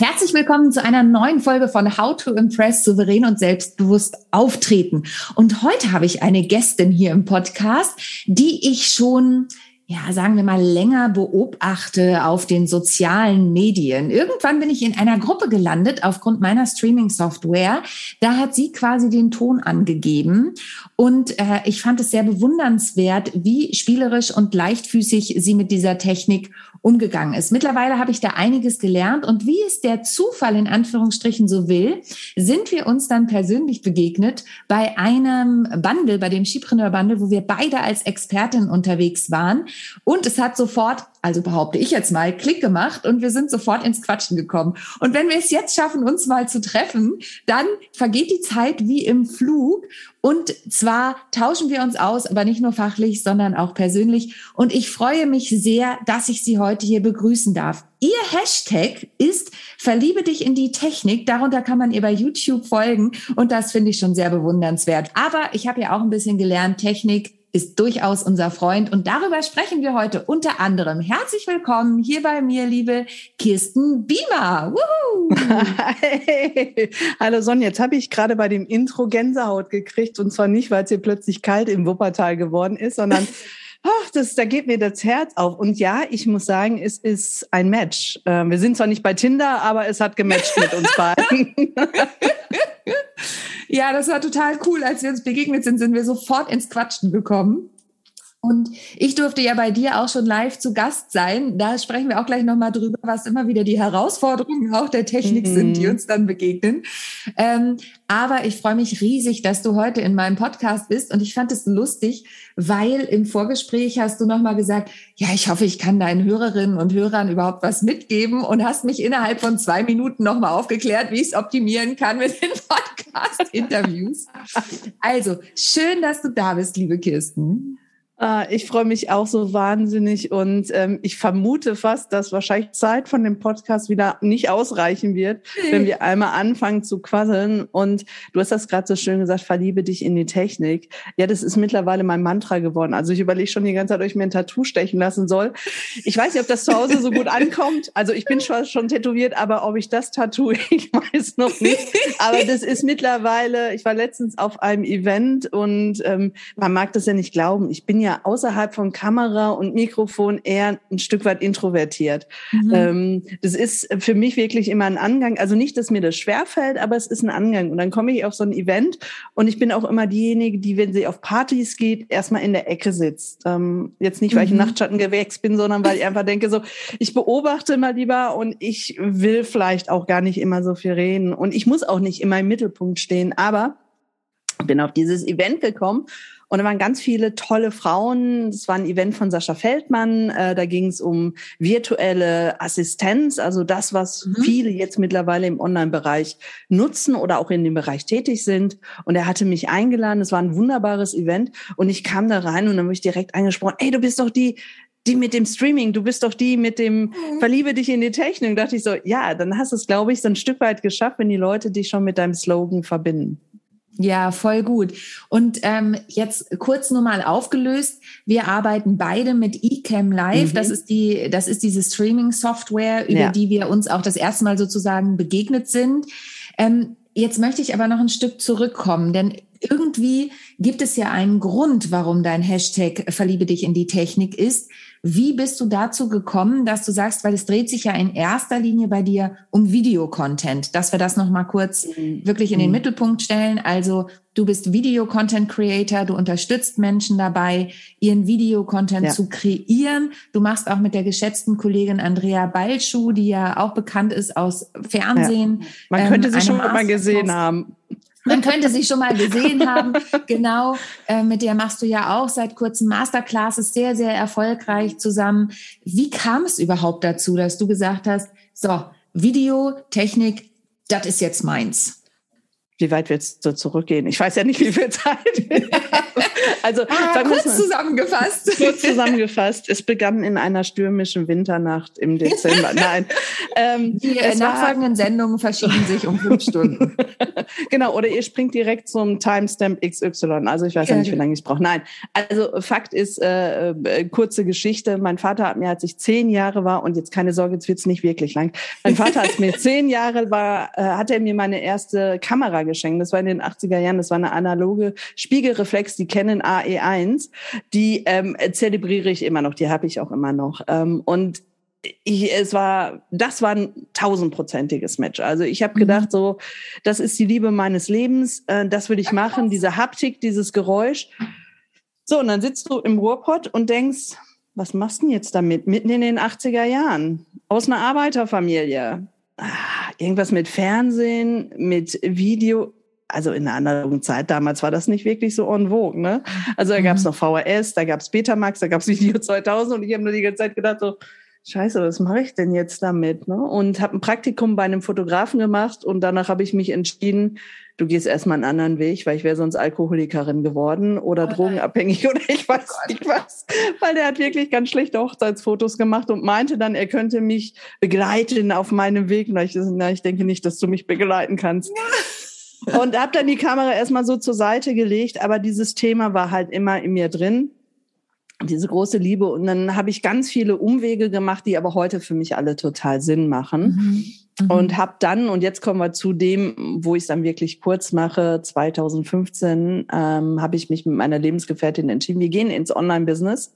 Herzlich willkommen zu einer neuen Folge von How to Impress souverän und selbstbewusst auftreten. Und heute habe ich eine Gästin hier im Podcast, die ich schon ja, sagen wir mal, länger beobachte auf den sozialen Medien. Irgendwann bin ich in einer Gruppe gelandet aufgrund meiner Streaming-Software. Da hat sie quasi den Ton angegeben. Und äh, ich fand es sehr bewundernswert, wie spielerisch und leichtfüßig sie mit dieser Technik umgegangen ist. Mittlerweile habe ich da einiges gelernt und wie es der Zufall in Anführungsstrichen so will, sind wir uns dann persönlich begegnet bei einem Bundle, bei dem Skipreneur Bundle, wo wir beide als Expertin unterwegs waren und es hat sofort also behaupte ich jetzt mal, Klick gemacht und wir sind sofort ins Quatschen gekommen. Und wenn wir es jetzt schaffen, uns mal zu treffen, dann vergeht die Zeit wie im Flug. Und zwar tauschen wir uns aus, aber nicht nur fachlich, sondern auch persönlich. Und ich freue mich sehr, dass ich Sie heute hier begrüßen darf. Ihr Hashtag ist Verliebe dich in die Technik. Darunter kann man ihr bei YouTube folgen. Und das finde ich schon sehr bewundernswert. Aber ich habe ja auch ein bisschen gelernt, Technik ist durchaus unser Freund und darüber sprechen wir heute unter anderem. Herzlich willkommen hier bei mir, liebe Kirsten Biemer. Hey. Hallo Sonja, jetzt habe ich gerade bei dem Intro Gänsehaut gekriegt und zwar nicht, weil es hier plötzlich kalt im Wuppertal geworden ist, sondern ach, das, da geht mir das Herz auf. Und ja, ich muss sagen, es ist ein Match. Ähm, wir sind zwar nicht bei Tinder, aber es hat gematcht mit uns beiden. Ja, das war total cool. Als wir uns begegnet sind, sind wir sofort ins Quatschen gekommen. Und ich durfte ja bei dir auch schon live zu Gast sein. Da sprechen wir auch gleich nochmal drüber, was immer wieder die Herausforderungen auch der Technik mhm. sind, die uns dann begegnen. Ähm, aber ich freue mich riesig, dass du heute in meinem Podcast bist. Und ich fand es lustig, weil im Vorgespräch hast du nochmal gesagt, ja, ich hoffe, ich kann deinen Hörerinnen und Hörern überhaupt was mitgeben und hast mich innerhalb von zwei Minuten nochmal aufgeklärt, wie ich es optimieren kann mit den Podcast-Interviews. Also, schön, dass du da bist, liebe Kirsten. Ah, ich freue mich auch so wahnsinnig und ähm, ich vermute fast, dass wahrscheinlich Zeit von dem Podcast wieder nicht ausreichen wird, wenn wir einmal anfangen zu quasseln. Und du hast das gerade so schön gesagt, verliebe dich in die Technik. Ja, das ist mittlerweile mein Mantra geworden. Also ich überlege schon die ganze Zeit, ob ich mir ein Tattoo stechen lassen soll. Ich weiß nicht, ob das zu Hause so gut ankommt. Also ich bin schon, schon tätowiert, aber ob ich das Tattoo, ich weiß noch nicht. Aber das ist mittlerweile, ich war letztens auf einem Event und ähm, man mag das ja nicht glauben. Ich bin ja ja außerhalb von Kamera und Mikrofon eher ein Stück weit introvertiert. Mhm. Ähm, das ist für mich wirklich immer ein Angang. Also nicht, dass mir das schwerfällt, aber es ist ein Angang. Und dann komme ich auf so ein Event und ich bin auch immer diejenige, die, wenn sie auf Partys geht, erstmal in der Ecke sitzt. Ähm, jetzt nicht, weil ich ein mhm. Nachtschattengewächs bin, sondern weil ich einfach denke, so, ich beobachte mal lieber und ich will vielleicht auch gar nicht immer so viel reden. Und ich muss auch nicht immer im Mittelpunkt stehen, aber bin auf dieses Event gekommen und da waren ganz viele tolle Frauen. Es war ein Event von Sascha Feldmann. Äh, da ging es um virtuelle Assistenz, also das, was mhm. viele jetzt mittlerweile im Online-Bereich nutzen oder auch in dem Bereich tätig sind. Und er hatte mich eingeladen. Es war ein wunderbares Event. Und ich kam da rein und dann habe ich direkt angesprochen, ey, du bist doch die, die mit dem Streaming, du bist doch die mit dem mhm. Verliebe dich in die Technik. Da dachte ich so, ja, dann hast du es, glaube ich, so ein Stück weit geschafft, wenn die Leute dich schon mit deinem Slogan verbinden. Ja, voll gut. Und ähm, jetzt kurz nur mal aufgelöst. Wir arbeiten beide mit eCam Live. Mhm. Das ist die, das ist diese Streaming-Software, über ja. die wir uns auch das erste Mal sozusagen begegnet sind. Ähm, jetzt möchte ich aber noch ein Stück zurückkommen, denn irgendwie gibt es ja einen Grund, warum dein Hashtag Verliebe dich in die Technik ist. Wie bist du dazu gekommen, dass du sagst, weil es dreht sich ja in erster Linie bei dir um Videocontent, dass wir das nochmal kurz mhm. wirklich in den mhm. Mittelpunkt stellen. Also du bist Video-Content-Creator, du unterstützt Menschen dabei, ihren Videocontent ja. zu kreieren. Du machst auch mit der geschätzten Kollegin Andrea Balschuh, die ja auch bekannt ist aus Fernsehen. Ja. Man könnte ähm, sie schon mal gesehen haben. Man könnte sie schon mal gesehen haben. Genau, äh, mit der machst du ja auch seit kurzem Masterclasses sehr, sehr erfolgreich zusammen. Wie kam es überhaupt dazu, dass du gesagt hast, so, Video, Technik, das ist jetzt meins? Wie weit willst du zurückgehen? Ich weiß ja nicht, wie viel Zeit. also ah, kurz mal, zusammengefasst. Kurz zusammengefasst. Es begann in einer stürmischen Winternacht im Dezember. Nein. Ähm, Die nachfolgenden Sendungen verschieben sich um fünf Stunden. genau, oder ihr springt direkt zum Timestamp XY. Also ich weiß ja, nicht, wie lange ich brauche. Nein. Also Fakt ist, äh, äh, kurze Geschichte. Mein Vater hat mir, als ich zehn Jahre war, und jetzt keine Sorge, jetzt wird's nicht wirklich lang. Mein Vater, als mir zehn Jahre war, äh, hat er mir meine erste Kamera geschenkt. Das war in den 80er Jahren, das war eine analoge Spiegelreflex, die Canon AE1. Die ähm, zelebriere ich immer noch, die habe ich auch immer noch. Ähm, und ich, es war, das war ein tausendprozentiges Match. Also ich habe mhm. gedacht, so, das ist die Liebe meines Lebens, äh, das will ich machen, diese Haptik, dieses Geräusch. So, und dann sitzt du im Ruhrpott und denkst, was machst du denn jetzt damit? Mitten in den 80er Jahren, aus einer Arbeiterfamilie. Ah, irgendwas mit Fernsehen, mit Video. Also in einer anderen Zeit damals war das nicht wirklich so en vogue. Ne? Also da gab es mhm. noch VHS, da gab es Betamax, da gab es Video 2000 und ich habe nur die ganze Zeit gedacht, so, Scheiße, was mache ich denn jetzt damit? Ne? Und habe ein Praktikum bei einem Fotografen gemacht und danach habe ich mich entschieden, du gehst erstmal einen anderen Weg, weil ich wäre sonst Alkoholikerin geworden oder oh drogenabhängig oder ich weiß oh nicht was. Weil der hat wirklich ganz schlechte Hochzeitsfotos gemacht und meinte dann, er könnte mich begleiten auf meinem Weg. Na, ich, na, ich denke nicht, dass du mich begleiten kannst. und habe dann die Kamera erstmal so zur Seite gelegt, aber dieses Thema war halt immer in mir drin diese große Liebe. Und dann habe ich ganz viele Umwege gemacht, die aber heute für mich alle total Sinn machen. Mhm. Mhm. Und habe dann, und jetzt kommen wir zu dem, wo ich es dann wirklich kurz mache, 2015 ähm, habe ich mich mit meiner Lebensgefährtin entschieden, wir gehen ins Online-Business.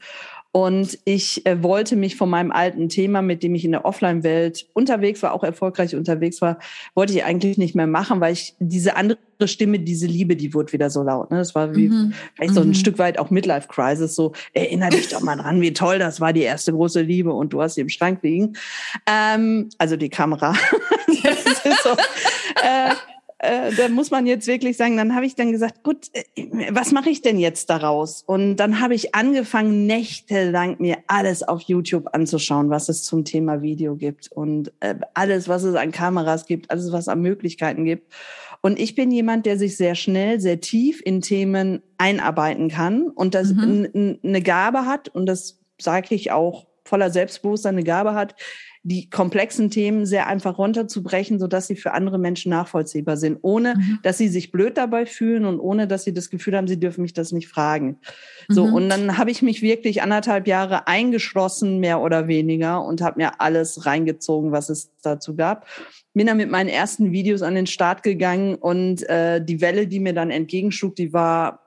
Und ich äh, wollte mich von meinem alten Thema, mit dem ich in der Offline-Welt unterwegs war, auch erfolgreich unterwegs war, wollte ich eigentlich nicht mehr machen, weil ich diese andere Stimme, diese Liebe, die wurde wieder so laut. Ne? Das war wie mhm. vielleicht so ein mhm. Stück weit auch Midlife-Crisis. So, erinnere dich doch mal dran, wie toll das war, die erste große Liebe und du hast sie im Schrank liegen. Ähm, also die Kamera. so, äh, äh, da muss man jetzt wirklich sagen, dann habe ich dann gesagt, gut, äh, was mache ich denn jetzt daraus? Und dann habe ich angefangen, nächtelang mir alles auf YouTube anzuschauen, was es zum Thema Video gibt und äh, alles, was es an Kameras gibt, alles, was an Möglichkeiten gibt. Und ich bin jemand, der sich sehr schnell, sehr tief in Themen einarbeiten kann und das mhm. eine Gabe hat und das sage ich auch voller Selbstbewusstsein eine Gabe hat, die komplexen Themen sehr einfach runterzubrechen, so dass sie für andere Menschen nachvollziehbar sind, ohne mhm. dass sie sich blöd dabei fühlen und ohne dass sie das Gefühl haben, sie dürfen mich das nicht fragen. So mhm. und dann habe ich mich wirklich anderthalb Jahre eingeschlossen, mehr oder weniger, und habe mir alles reingezogen, was es dazu gab. Bin dann mit meinen ersten Videos an den Start gegangen und äh, die Welle, die mir dann entgegenschlug, die war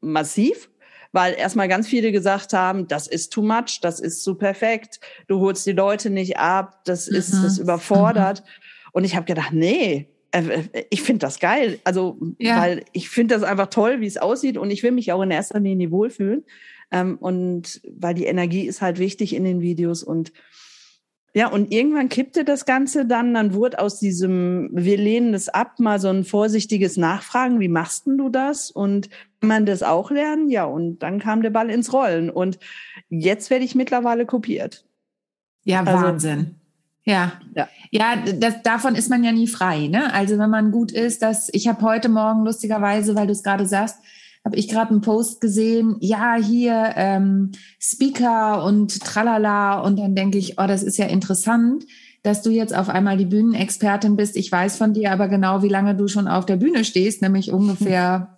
massiv weil erstmal ganz viele gesagt haben, das ist too much, das ist zu perfekt, du holst die Leute nicht ab, das ist mhm. das überfordert. Mhm. Und ich habe gedacht, nee, äh, äh, ich finde das geil. Also, ja. weil ich finde das einfach toll, wie es aussieht und ich will mich auch in erster Linie wohlfühlen. Ähm, und weil die Energie ist halt wichtig in den Videos und ja, und irgendwann kippte das Ganze dann, dann wurde aus diesem, wir lehnen es ab, mal so ein vorsichtiges Nachfragen, wie machst denn du das? Und man das auch lernen? Ja, und dann kam der Ball ins Rollen. Und jetzt werde ich mittlerweile kopiert. Ja, also, Wahnsinn. Ja, ja, ja das, davon ist man ja nie frei. Ne? Also wenn man gut ist, dass ich habe heute Morgen lustigerweise, weil du es gerade sagst, habe ich gerade einen Post gesehen, ja, hier ähm, Speaker und tralala. Und dann denke ich, oh, das ist ja interessant, dass du jetzt auf einmal die Bühnenexpertin bist. Ich weiß von dir aber genau, wie lange du schon auf der Bühne stehst, nämlich ungefähr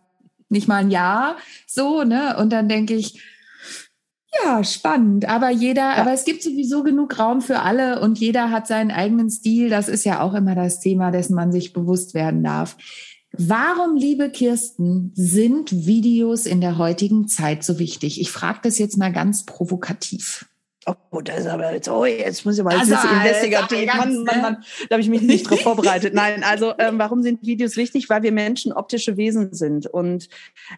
nicht mal ein Jahr so, ne? Und dann denke ich, ja, spannend. Aber jeder, ja. aber es gibt sowieso genug Raum für alle und jeder hat seinen eigenen Stil. Das ist ja auch immer das Thema, dessen man sich bewusst werden darf. Warum, liebe Kirsten, sind Videos in der heutigen Zeit so wichtig? Ich frage das jetzt mal ganz provokativ. Oh, das ist aber jetzt, oh, jetzt muss ich mal also, jetzt investigativ. Mann, Mann, Mann, da habe ich mich nicht drauf vorbereitet. Nein, also ähm, warum sind Videos wichtig? Weil wir Menschen optische Wesen sind und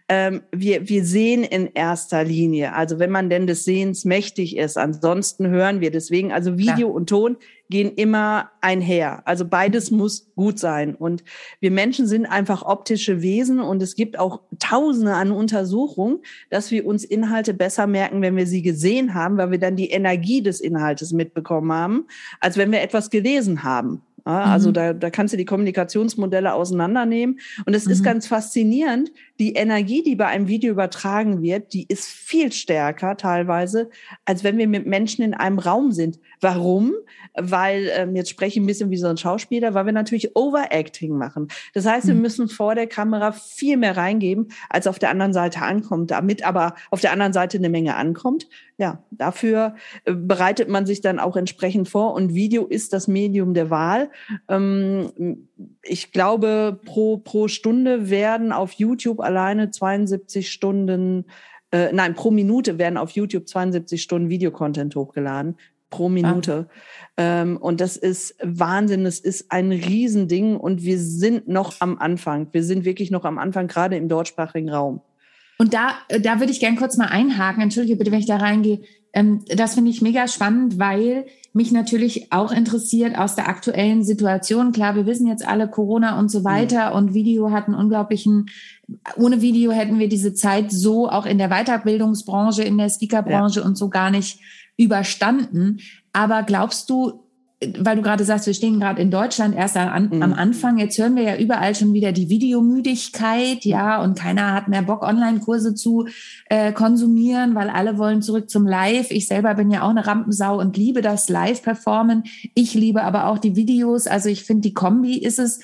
ähm, wir, wir sehen in erster Linie. Also wenn man denn des Sehens mächtig ist, ansonsten hören wir. Deswegen, also Video ja. und Ton gehen immer einher. Also beides muss gut sein. Und wir Menschen sind einfach optische Wesen und es gibt auch Tausende an Untersuchungen, dass wir uns Inhalte besser merken, wenn wir sie gesehen haben, weil wir dann die Energie des Inhaltes mitbekommen haben, als wenn wir etwas gelesen haben. Ja, also mhm. da, da kannst du die Kommunikationsmodelle auseinandernehmen. Und es mhm. ist ganz faszinierend, die Energie, die bei einem Video übertragen wird, die ist viel stärker teilweise, als wenn wir mit Menschen in einem Raum sind. Warum? Weil, ähm, jetzt spreche ich ein bisschen wie so ein Schauspieler, weil wir natürlich Overacting machen. Das heißt, wir mhm. müssen vor der Kamera viel mehr reingeben, als auf der anderen Seite ankommt, damit aber auf der anderen Seite eine Menge ankommt. Ja, dafür äh, bereitet man sich dann auch entsprechend vor und Video ist das Medium der Wahl. Ähm, ich glaube, pro, pro Stunde werden auf YouTube alleine 72 Stunden äh, nein, pro Minute werden auf YouTube 72 Stunden Videocontent hochgeladen pro ah. Minute. Ah. Ähm, und das ist Wahnsinn. Es ist ein Riesending und wir sind noch am Anfang. Wir sind wirklich noch am Anfang, gerade im deutschsprachigen Raum. Und da, da würde ich gern kurz mal einhaken. Entschuldige bitte, wenn ich da reingehe. Ähm, das finde ich mega spannend, weil mich natürlich auch interessiert aus der aktuellen Situation. Klar, wir wissen jetzt alle Corona und so weiter mhm. und Video hat einen unglaublichen, ohne Video hätten wir diese Zeit so auch in der Weiterbildungsbranche, in der Speakerbranche ja. und so gar nicht überstanden. Aber glaubst du, weil du gerade sagst, wir stehen gerade in Deutschland erst mhm. am Anfang. Jetzt hören wir ja überall schon wieder die Videomüdigkeit, ja, und keiner hat mehr Bock, Online-Kurse zu äh, konsumieren, weil alle wollen zurück zum Live. Ich selber bin ja auch eine Rampensau und liebe das Live-Performen. Ich liebe aber auch die Videos. Also ich finde, die Kombi ist es.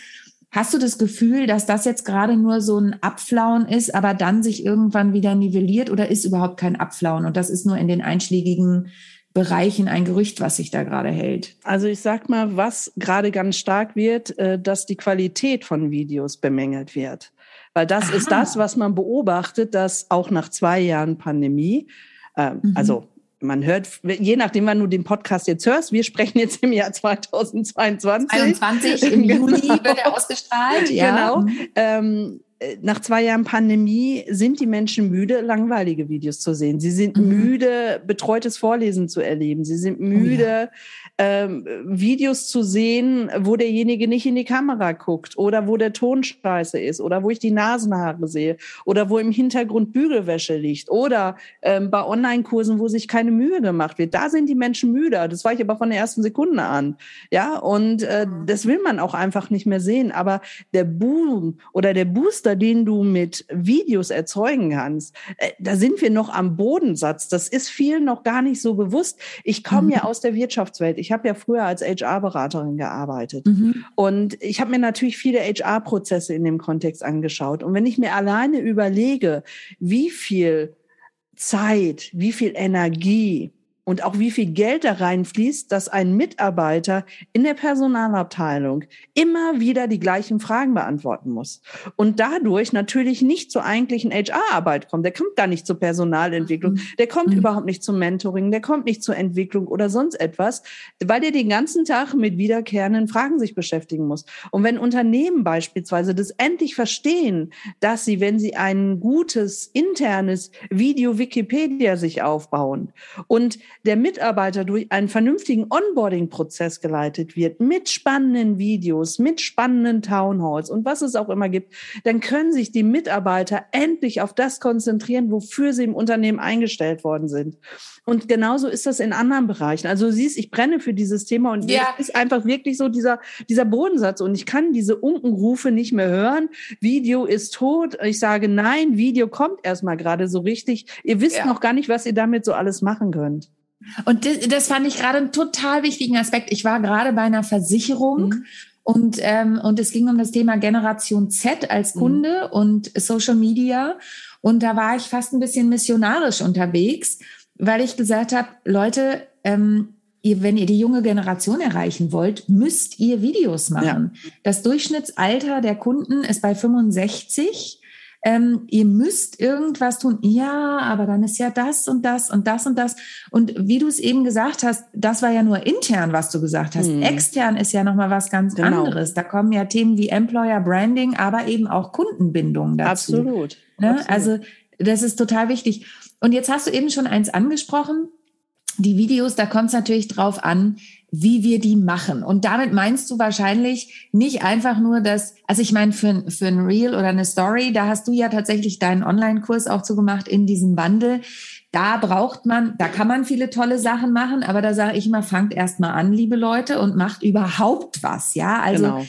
Hast du das Gefühl, dass das jetzt gerade nur so ein Abflauen ist, aber dann sich irgendwann wieder nivelliert oder ist überhaupt kein Abflauen und das ist nur in den einschlägigen Bereichen ein Gerücht, was sich da gerade hält? Also ich sag mal, was gerade ganz stark wird, äh, dass die Qualität von Videos bemängelt wird. Weil das Aha. ist das, was man beobachtet, dass auch nach zwei Jahren Pandemie, äh, mhm. also man hört, je nachdem, wann du den Podcast jetzt hörst, wir sprechen jetzt im Jahr 2022. 21 im Juli wird er ausgestrahlt. Ja. Genau. Ähm, äh, nach zwei Jahren Pandemie sind die Menschen müde, langweilige Videos zu sehen. Sie sind mhm. müde, betreutes Vorlesen zu erleben. Sie sind müde, oh ja ähm, Videos zu sehen, wo derjenige nicht in die Kamera guckt oder wo der Ton scheiße ist oder wo ich die Nasenhaare sehe oder wo im Hintergrund Bügelwäsche liegt oder ähm, bei Online-Kursen, wo sich keine Mühe gemacht wird. Da sind die Menschen müde. Das war ich aber von der ersten Sekunde an. Ja, und äh, das will man auch einfach nicht mehr sehen. Aber der Boom oder der Booster, den du mit Videos erzeugen kannst, äh, da sind wir noch am Bodensatz. Das ist vielen noch gar nicht so bewusst. Ich komme mhm. ja aus der Wirtschaftswelt ich habe ja früher als HR-Beraterin gearbeitet. Mhm. Und ich habe mir natürlich viele HR-Prozesse in dem Kontext angeschaut. Und wenn ich mir alleine überlege, wie viel Zeit, wie viel Energie und auch wie viel Geld da reinfließt, dass ein Mitarbeiter in der Personalabteilung immer wieder die gleichen Fragen beantworten muss und dadurch natürlich nicht zur eigentlichen HR-Arbeit kommt. Der kommt gar nicht zur Personalentwicklung, mhm. der kommt mhm. überhaupt nicht zum Mentoring, der kommt nicht zur Entwicklung oder sonst etwas, weil der den ganzen Tag mit wiederkehrenden Fragen sich beschäftigen muss. Und wenn Unternehmen beispielsweise das endlich verstehen, dass sie, wenn sie ein gutes internes Video Wikipedia sich aufbauen und der Mitarbeiter durch einen vernünftigen Onboarding-Prozess geleitet wird, mit spannenden Videos, mit spannenden Townhalls und was es auch immer gibt, dann können sich die Mitarbeiter endlich auf das konzentrieren, wofür sie im Unternehmen eingestellt worden sind. Und genauso ist das in anderen Bereichen. Also du siehst, ich brenne für dieses Thema und ja. ist einfach wirklich so dieser, dieser Bodensatz. Und ich kann diese Unkenrufe nicht mehr hören. Video ist tot. Ich sage, nein, Video kommt erstmal gerade so richtig. Ihr wisst ja. noch gar nicht, was ihr damit so alles machen könnt. Und das, das fand ich gerade einen total wichtigen Aspekt. Ich war gerade bei einer Versicherung mhm. und, ähm, und es ging um das Thema Generation Z als mhm. Kunde mhm. und Social Media. Und da war ich fast ein bisschen missionarisch unterwegs, weil ich gesagt habe, Leute, ähm, ihr, wenn ihr die junge Generation erreichen wollt, müsst ihr Videos machen. Ja. Das Durchschnittsalter der Kunden ist bei 65 ähm, ihr müsst irgendwas tun. Ja, aber dann ist ja das und das und das und das. Und wie du es eben gesagt hast, das war ja nur intern, was du gesagt hast. Hm. Extern ist ja nochmal was ganz genau. anderes. Da kommen ja Themen wie Employer Branding, aber eben auch Kundenbindung dazu. Absolut. Ne? Absolut. Also das ist total wichtig. Und jetzt hast du eben schon eins angesprochen. Die Videos, da kommt es natürlich drauf an, wie wir die machen. Und damit meinst du wahrscheinlich nicht einfach nur das, also ich meine, für, für ein Reel oder eine Story, da hast du ja tatsächlich deinen Online-Kurs auch zugemacht in diesem Bundle. da braucht man, da kann man viele tolle Sachen machen, aber da sage ich immer, fangt erst mal an, liebe Leute, und macht überhaupt was, ja. Also genau.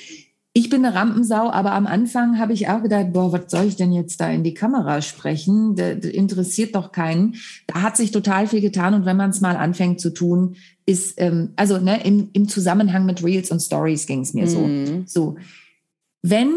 Ich bin eine Rampensau, aber am Anfang habe ich auch gedacht, boah, was soll ich denn jetzt da in die Kamera sprechen? Das, interessiert doch keinen. Da hat sich total viel getan und wenn man es mal anfängt zu tun, ist, ähm, also ne, im, im Zusammenhang mit Reels und Stories ging es mir mhm. so. So. Wenn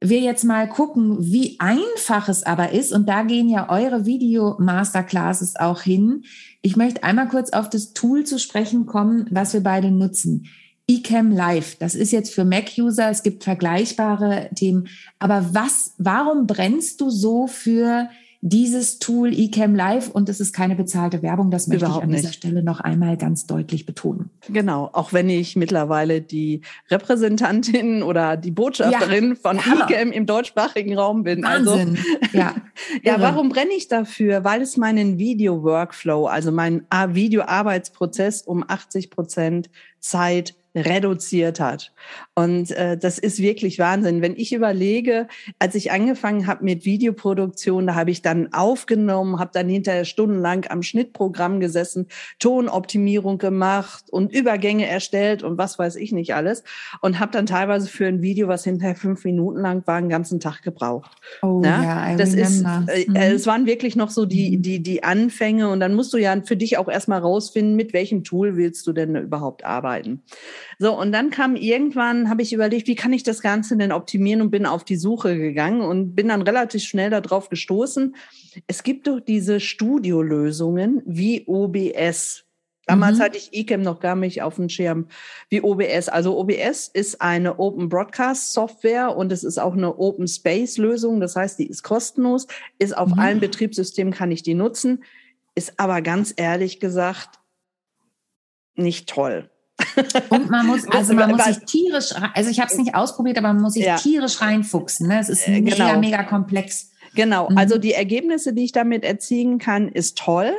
wir jetzt mal gucken, wie einfach es aber ist, und da gehen ja eure Video-Masterclasses auch hin. Ich möchte einmal kurz auf das Tool zu sprechen kommen, was wir beide nutzen. eCam Live, das ist jetzt für Mac-User, es gibt vergleichbare Themen. Aber was, warum brennst du so für dieses Tool eCam Live und es ist keine bezahlte Werbung. Das möchte Überhaupt ich an dieser Stelle noch einmal ganz deutlich betonen. Genau, auch wenn ich mittlerweile die Repräsentantin oder die Botschafterin ja, von eCam im deutschsprachigen Raum bin. Also Wahnsinn. Also, ja, ja warum brenne ich dafür? Weil es meinen Video-Workflow, also meinen Video-Arbeitsprozess um 80 Prozent Zeit reduziert hat. Und äh, das ist wirklich Wahnsinn. Wenn ich überlege, als ich angefangen habe mit Videoproduktion, da habe ich dann aufgenommen, habe dann hinterher stundenlang am Schnittprogramm gesessen, Tonoptimierung gemacht und Übergänge erstellt und was weiß ich nicht alles. Und habe dann teilweise für ein Video, was hinterher fünf Minuten lang war, einen ganzen Tag gebraucht. Oh ja, ja das ist, äh, mhm. es waren wirklich noch so die, mhm. die, die Anfänge. Und dann musst du ja für dich auch erstmal rausfinden, mit welchem Tool willst du denn überhaupt arbeiten. So, und dann kam irgendwann, habe ich überlegt, wie kann ich das Ganze denn optimieren und bin auf die Suche gegangen und bin dann relativ schnell darauf gestoßen. Es gibt doch diese Studiolösungen wie OBS. Damals mhm. hatte ich eCam noch gar nicht auf dem Schirm wie OBS. Also OBS ist eine Open Broadcast Software und es ist auch eine Open Space Lösung. Das heißt, die ist kostenlos, ist auf mhm. allen Betriebssystemen kann ich die nutzen, ist aber ganz ehrlich gesagt nicht toll. Und man muss, also man muss sich tierisch, also ich habe es nicht ausprobiert, aber man muss sich ja. tierisch reinfuchsen. Ne? Es ist äh, mega, genau. mega komplex. Genau, mhm. also die Ergebnisse, die ich damit erzielen kann, ist toll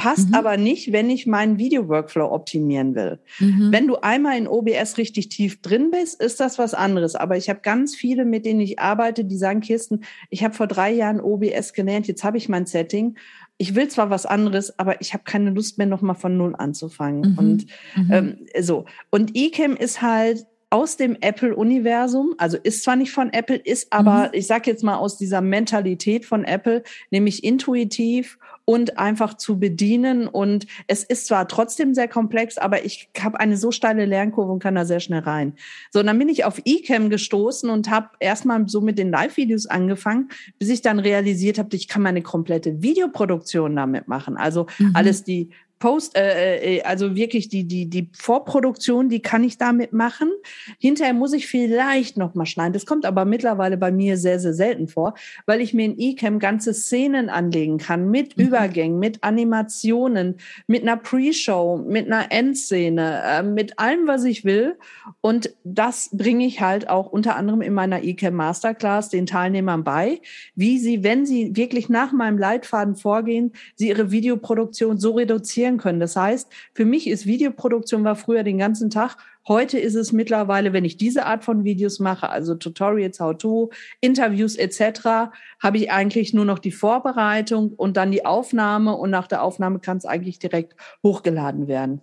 passt mhm. aber nicht, wenn ich meinen Video-Workflow optimieren will. Mhm. Wenn du einmal in OBS richtig tief drin bist, ist das was anderes. Aber ich habe ganz viele, mit denen ich arbeite, die sagen, Kirsten, ich habe vor drei Jahren OBS gelernt, jetzt habe ich mein Setting ich will zwar was anderes, aber ich habe keine Lust mehr, nochmal von Null anzufangen. Mhm. Und mhm. ähm, so. Und eCam ist halt aus dem Apple-Universum, also ist zwar nicht von Apple, ist aber, mhm. ich sage jetzt mal aus dieser Mentalität von Apple, nämlich intuitiv und einfach zu bedienen. Und es ist zwar trotzdem sehr komplex, aber ich habe eine so steile Lernkurve und kann da sehr schnell rein. So, und dann bin ich auf eCam gestoßen und habe erstmal so mit den Live-Videos angefangen, bis ich dann realisiert habe, ich kann meine komplette Videoproduktion damit machen. Also mhm. alles die Post, äh, äh, also wirklich die, die, die Vorproduktion, die kann ich damit machen. Hinterher muss ich vielleicht noch mal schneiden. Das kommt aber mittlerweile bei mir sehr, sehr selten vor, weil ich mir in eCam ganze Szenen anlegen kann mit mhm. Übergängen, mit Animationen, mit einer Pre-Show, mit einer Endszene, äh, mit allem, was ich will. Und das bringe ich halt auch unter anderem in meiner eCam Masterclass den Teilnehmern bei, wie sie, wenn sie wirklich nach meinem Leitfaden vorgehen, sie ihre Videoproduktion so reduzieren produzieren können. Das heißt, für mich ist Videoproduktion war früher den ganzen Tag. Heute ist es mittlerweile, wenn ich diese Art von Videos mache, also Tutorials, How-to, Interviews etc., habe ich eigentlich nur noch die Vorbereitung und dann die Aufnahme und nach der Aufnahme kann es eigentlich direkt hochgeladen werden.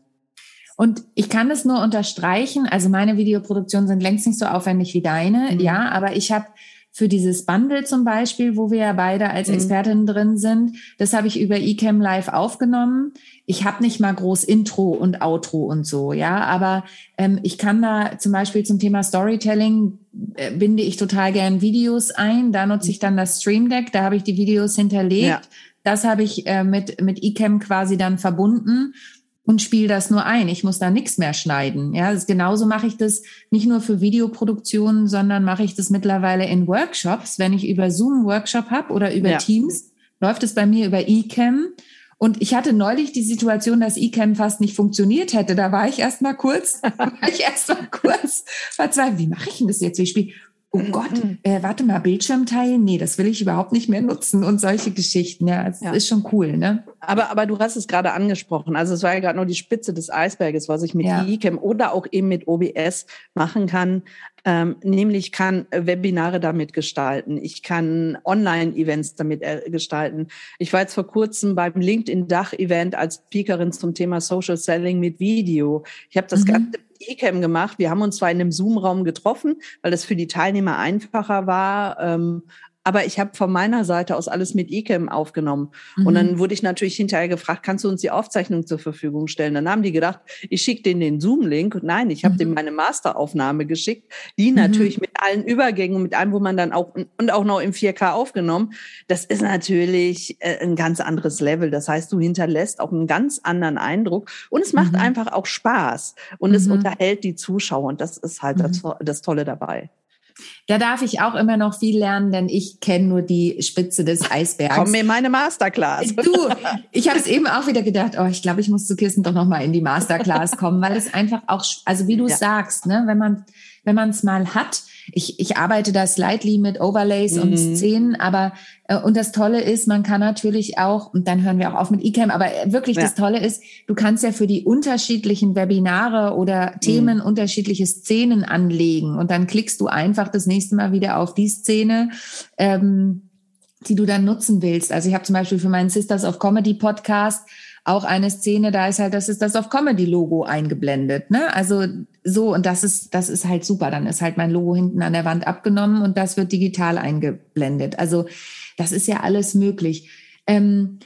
Und ich kann das nur unterstreichen. Also meine Videoproduktionen sind längst nicht so aufwendig wie deine, mhm. ja, aber ich habe für dieses Bundle zum Beispiel, wo wir ja beide als mhm. Expertinnen mhm. drin sind, das habe ich über eCam Live aufgenommen. Ich habe nicht mal groß Intro und Outro und so, ja, aber ähm, ich kann da zum Beispiel zum Thema Storytelling äh, binde ich total gern Videos ein. Da nutze ich dann das Stream Deck, da habe ich die Videos hinterlegt. Ja. Das habe ich äh, mit, mit eCam quasi dann verbunden und spiele das nur ein. Ich muss da nichts mehr schneiden. Ja, das, genauso mache ich das nicht nur für Videoproduktionen, sondern mache ich das mittlerweile in Workshops. Wenn ich über Zoom Workshop habe oder über ja. Teams, läuft es bei mir über eCam. Und ich hatte neulich die Situation, dass eCam fast nicht funktioniert hätte. Da war ich erst mal kurz, war ich erst mal kurz verzweifelt. Wie mache ich denn das jetzt? Ich spiele oh Gott, äh, warte mal, Bildschirm teilen? Nee, das will ich überhaupt nicht mehr nutzen und solche Geschichten. Ja, das ja. ist schon cool, ne? Aber, aber du hast es gerade angesprochen. Also es war ja gerade nur die Spitze des Eisberges, was ich mit ja. eCam oder auch eben mit OBS machen kann. Ähm, nämlich kann Webinare damit gestalten. Ich kann Online-Events damit äh, gestalten. Ich war jetzt vor kurzem beim LinkedIn-Dach-Event als Speakerin zum Thema Social Selling mit Video. Ich habe das mhm. Ganze Ecam gemacht. Wir haben uns zwar in einem Zoom-Raum getroffen, weil das für die Teilnehmer einfacher war, ähm, aber ich habe von meiner Seite aus alles mit Ecamm aufgenommen. Mhm. Und dann wurde ich natürlich hinterher gefragt, kannst du uns die Aufzeichnung zur Verfügung stellen? Dann haben die gedacht, ich schicke denen den Zoom-Link. Nein, ich habe mhm. denen meine Masteraufnahme geschickt, die mhm. natürlich mit allen Übergängen, mit allem, wo man dann auch und auch noch im 4K aufgenommen. Das ist natürlich äh, ein ganz anderes Level. Das heißt, du hinterlässt auch einen ganz anderen Eindruck und es macht mhm. einfach auch Spaß und es mhm. unterhält die Zuschauer. Und das ist halt das, mhm. das Tolle dabei. Da darf ich auch immer noch viel lernen, denn ich kenne nur die Spitze des Eisbergs. Komm in meine Masterclass. Du, ich habe es eben auch wieder gedacht, oh, ich glaube, ich muss zu Kirsten doch noch mal in die Masterclass kommen, weil es einfach auch, also wie du ja. sagst, ne, wenn man wenn man es mal hat, ich, ich arbeite da slightly mit Overlays mhm. und Szenen, aber äh, und das Tolle ist, man kann natürlich auch, und dann hören wir auch auf mit eCam, aber wirklich ja. das Tolle ist, du kannst ja für die unterschiedlichen Webinare oder Themen mhm. unterschiedliche Szenen anlegen und dann klickst du einfach das nächste Mal wieder auf die Szene. Ähm, die du dann nutzen willst. Also ich habe zum Beispiel für meinen Sisters of Comedy Podcast auch eine Szene, da ist halt, das ist das auf Comedy-Logo eingeblendet. Ne? Also so, und das ist, das ist halt super. Dann ist halt mein Logo hinten an der Wand abgenommen und das wird digital eingeblendet. Also das ist ja alles möglich. Ähm,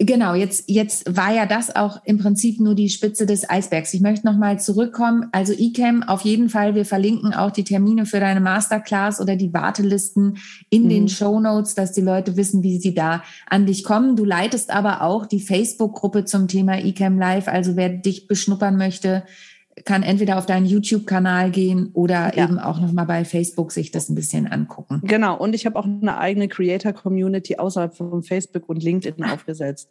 Genau, jetzt, jetzt war ja das auch im Prinzip nur die Spitze des Eisbergs. Ich möchte nochmal zurückkommen. Also eCam, auf jeden Fall, wir verlinken auch die Termine für deine Masterclass oder die Wartelisten in mhm. den Show Notes, dass die Leute wissen, wie sie da an dich kommen. Du leitest aber auch die Facebook-Gruppe zum Thema eCam Live. Also wer dich beschnuppern möchte, kann entweder auf deinen YouTube-Kanal gehen oder ja. eben auch nochmal bei Facebook sich das ein bisschen angucken. Genau, und ich habe auch eine eigene Creator-Community außerhalb von Facebook und LinkedIn ah. aufgesetzt.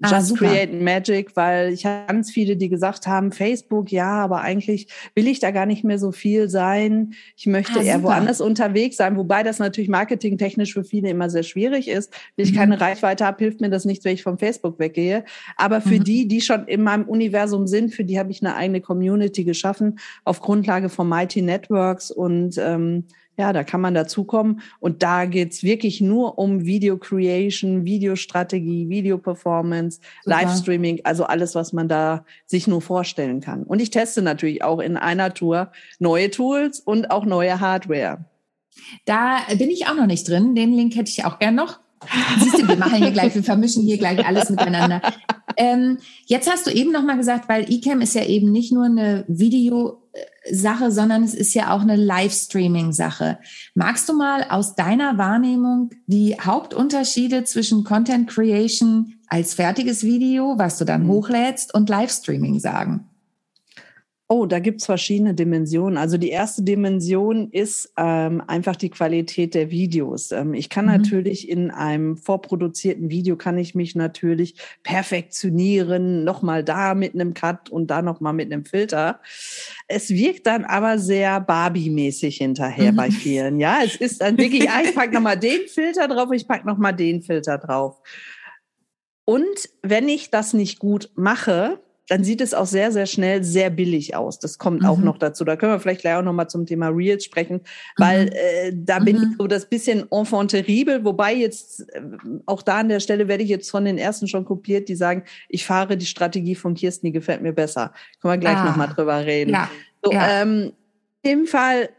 Ah, Just super. Create Magic, weil ich habe ganz viele, die gesagt haben, Facebook, ja, aber eigentlich will ich da gar nicht mehr so viel sein. Ich möchte ah, eher woanders unterwegs sein, wobei das natürlich marketingtechnisch für viele immer sehr schwierig ist. Wenn ich mhm. keine Reichweite habe, hilft mir das nichts, wenn ich vom Facebook weggehe. Aber für mhm. die, die schon in meinem Universum sind, für die habe ich eine eigene Community Community geschaffen auf Grundlage von Mighty Networks und ähm, ja, da kann man dazukommen. Und da geht's wirklich nur um Video Creation, Videostrategie, Video Performance, Livestreaming, also alles, was man da sich nur vorstellen kann. Und ich teste natürlich auch in einer Tour neue Tools und auch neue Hardware. Da bin ich auch noch nicht drin. Den Link hätte ich auch gern noch. Siehst du, wir machen hier gleich, wir vermischen hier gleich alles miteinander. Ähm, jetzt hast du eben noch mal gesagt, weil eCam ist ja eben nicht nur eine Videosache, sondern es ist ja auch eine Livestreaming-Sache. Magst du mal aus deiner Wahrnehmung die Hauptunterschiede zwischen Content Creation als fertiges Video, was du dann mhm. hochlädst, und Livestreaming sagen? Oh, da gibt's verschiedene Dimensionen. Also die erste Dimension ist ähm, einfach die Qualität der Videos. Ähm, ich kann mhm. natürlich in einem vorproduzierten Video kann ich mich natürlich perfektionieren, nochmal da mit einem Cut und da nochmal mit einem Filter. Es wirkt dann aber sehr Barbie-mäßig hinterher mhm. bei vielen. Ja, es ist dann wirklich, ja, ich pack nochmal den Filter drauf, ich pack nochmal den Filter drauf. Und wenn ich das nicht gut mache, dann sieht es auch sehr, sehr schnell sehr billig aus. Das kommt mhm. auch noch dazu. Da können wir vielleicht gleich auch noch mal zum Thema Reels sprechen, weil mhm. äh, da bin ich mhm. so das bisschen enfant terrible, wobei jetzt äh, auch da an der Stelle werde ich jetzt von den ersten schon kopiert, die sagen, ich fahre die Strategie von Kirsten, die gefällt mir besser. Können wir gleich ah. noch mal drüber reden. Ja. So, ja. Ähm, in dem Fall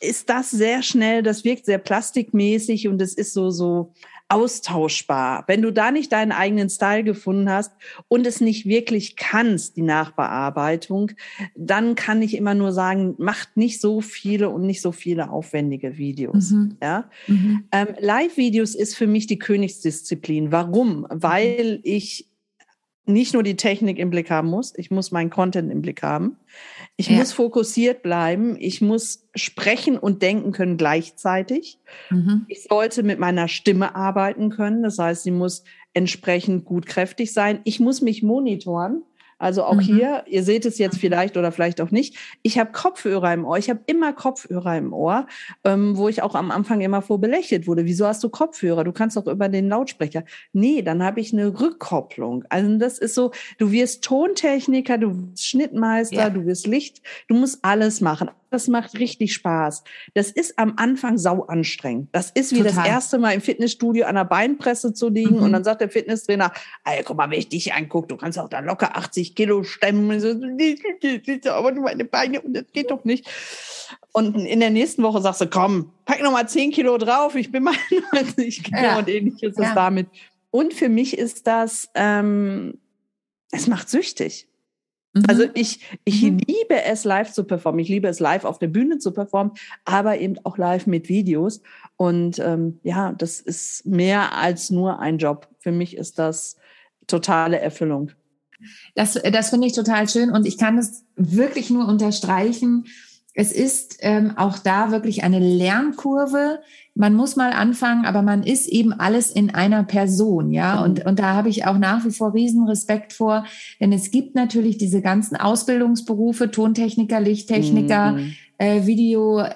ist das sehr schnell, das wirkt sehr plastikmäßig und es ist so, so, austauschbar. Wenn du da nicht deinen eigenen Style gefunden hast und es nicht wirklich kannst, die Nachbearbeitung, dann kann ich immer nur sagen, macht nicht so viele und nicht so viele aufwendige Videos. Mhm. Ja? Mhm. Ähm, Live-Videos ist für mich die Königsdisziplin. Warum? Weil ich nicht nur die Technik im Blick haben muss, ich muss meinen Content im Blick haben. Ich ja. muss fokussiert bleiben. Ich muss sprechen und denken können gleichzeitig. Mhm. Ich sollte mit meiner Stimme arbeiten können. Das heißt, sie muss entsprechend gut kräftig sein. Ich muss mich monitoren. Also auch mhm. hier, ihr seht es jetzt vielleicht oder vielleicht auch nicht. Ich habe Kopfhörer im Ohr. Ich habe immer Kopfhörer im Ohr, ähm, wo ich auch am Anfang immer vor belächelt wurde. Wieso hast du Kopfhörer? Du kannst doch über den Lautsprecher. Nee, dann habe ich eine Rückkopplung. Also das ist so, du wirst Tontechniker, du wirst Schnittmeister, ja. du wirst Licht, du musst alles machen. Das macht richtig Spaß. Das ist am Anfang sau anstrengend. Das ist wie Total. das erste Mal im Fitnessstudio an der Beinpresse zu liegen Mhm. und dann sagt der Fitnesstrainer, ey, guck mal, wenn ich dich angucke, du kannst auch da locker 80 Kilo stemmen. So, aber du meine Beine und das geht doch nicht. Und in der nächsten Woche sagst du, komm, pack noch mal 10 Kilo drauf, ich bin mal 90 Kilo Ja. und ähnlich ist Ja. damit. Und für mich ist das, ähm, es macht süchtig. Mhm. Also ich, ich Mhm. liebe es, live zu performen. Ich liebe es, live auf der Bühne zu performen, aber eben auch live mit Videos. Und ähm, ja, das ist mehr als nur ein Job. Für mich ist das totale Erfüllung. Das, das finde ich total schön und ich kann es wirklich nur unterstreichen. Es ist ähm, auch da wirklich eine Lernkurve. Man muss mal anfangen, aber man ist eben alles in einer Person, ja. Mhm. Und, und da habe ich auch nach wie vor riesen Respekt vor, denn es gibt natürlich diese ganzen Ausbildungsberufe, Tontechniker, Lichttechniker, Mhm. äh, Video, äh,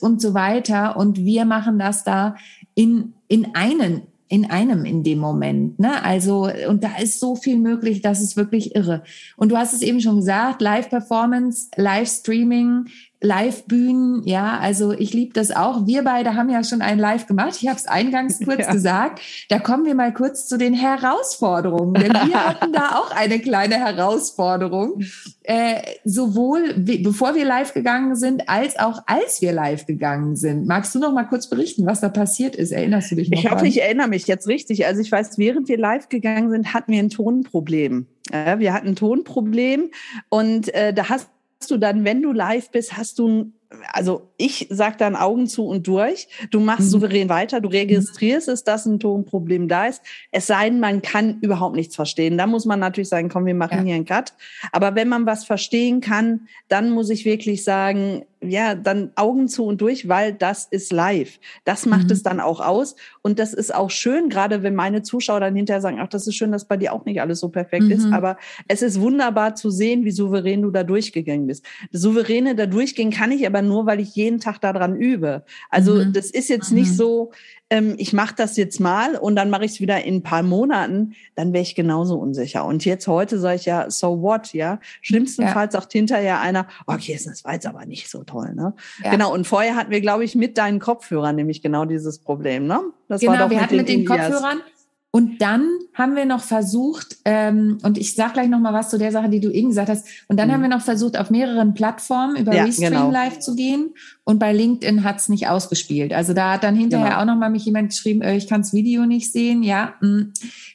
und so weiter. Und wir machen das da in, in einen, in einem in dem Moment. Ne? Also, und da ist so viel möglich, das ist wirklich irre. Und du hast es eben schon gesagt, Live-Performance, Live-Streaming, Live-Bühnen, ja, also ich liebe das auch. Wir beide haben ja schon ein Live gemacht. Ich habe es eingangs kurz Ja. gesagt. Da kommen wir mal kurz zu den Herausforderungen. Denn wir hatten da auch eine kleine Herausforderung. Äh, sowohl bevor wir live gegangen sind, als auch als wir live gegangen sind. Magst du noch mal kurz berichten, was da passiert ist? Erinnerst du dich noch? Ich hoffe, ich erinnere mich jetzt richtig. Also ich weiß, während wir live gegangen sind, hatten wir ein Tonproblem. Ja, wir hatten ein Tonproblem und äh, da hast du dann, wenn du live bist, hast du ein also ich sag dann Augen zu und durch. Du machst Mhm. souverän weiter, du registrierst es, dass ein Tonproblem da ist. Es sei denn, man kann überhaupt nichts verstehen. Da muss man natürlich sagen, komm, wir machen Ja. hier einen Cut. Aber wenn man was verstehen kann, dann muss ich wirklich sagen, ja, dann Augen zu und durch, weil das ist live. Das macht Mhm. es dann auch aus. Und das ist auch schön, gerade wenn meine Zuschauer dann hinterher sagen, ach, das ist schön, dass bei dir auch nicht alles so perfekt Mhm. ist. Aber es ist wunderbar zu sehen, wie souverän du da durchgegangen bist. Das Souveräne da durchgehen kann ich aber nur, weil ich jeden Tag daran übe. Also Mhm. das ist jetzt Mhm. nicht so, ähm, ich mache das jetzt mal und dann mache ich es wieder in ein paar Monaten, dann wäre ich genauso unsicher. Und jetzt heute sage ich ja, so what, ja. Schlimmstenfalls sagt hinterher einer, okay, das war jetzt aber nicht so toll, ne? Ja. Genau, und vorher hatten wir, glaube ich, mit deinen Kopfhörern nämlich genau dieses Problem, ne? Das genau, wir hatten mit den In-Ears. Kopfhörern. Und dann haben wir noch versucht, ähm, und ich sag gleich noch mal was zu der Sache, die du eben gesagt hast. Und dann Mhm. haben wir noch versucht, auf mehreren Plattformen über Ja, Restream genau. Live zu gehen. Und bei LinkedIn hat's nicht ausgespielt. Also da hat dann hinterher Genau. auch noch mal mich jemand geschrieben, äh, ich kann's Video nicht sehen. Ja, mh.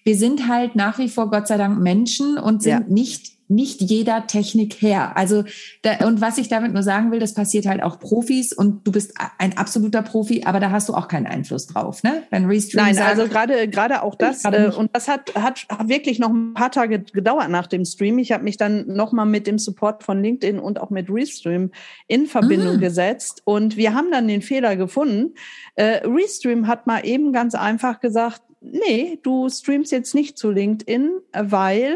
wir sind halt nach wie vor Gott sei Dank Menschen und sind Ja. nicht nicht jeder Technik her. Also da, und was ich damit nur sagen will, das passiert halt auch Profis und du bist ein absoluter Profi, aber da hast du auch keinen Einfluss drauf, ne? Wenn Restream Nein, sagt, also gerade gerade auch das äh, und das hat hat wirklich noch ein paar Tage gedauert nach dem Stream. Ich habe mich dann noch mal mit dem Support von LinkedIn und auch mit Restream in Verbindung Mhm. gesetzt und wir haben dann den Fehler gefunden. Äh, Restream hat mal eben ganz einfach gesagt, nee, du streamst jetzt nicht zu LinkedIn, weil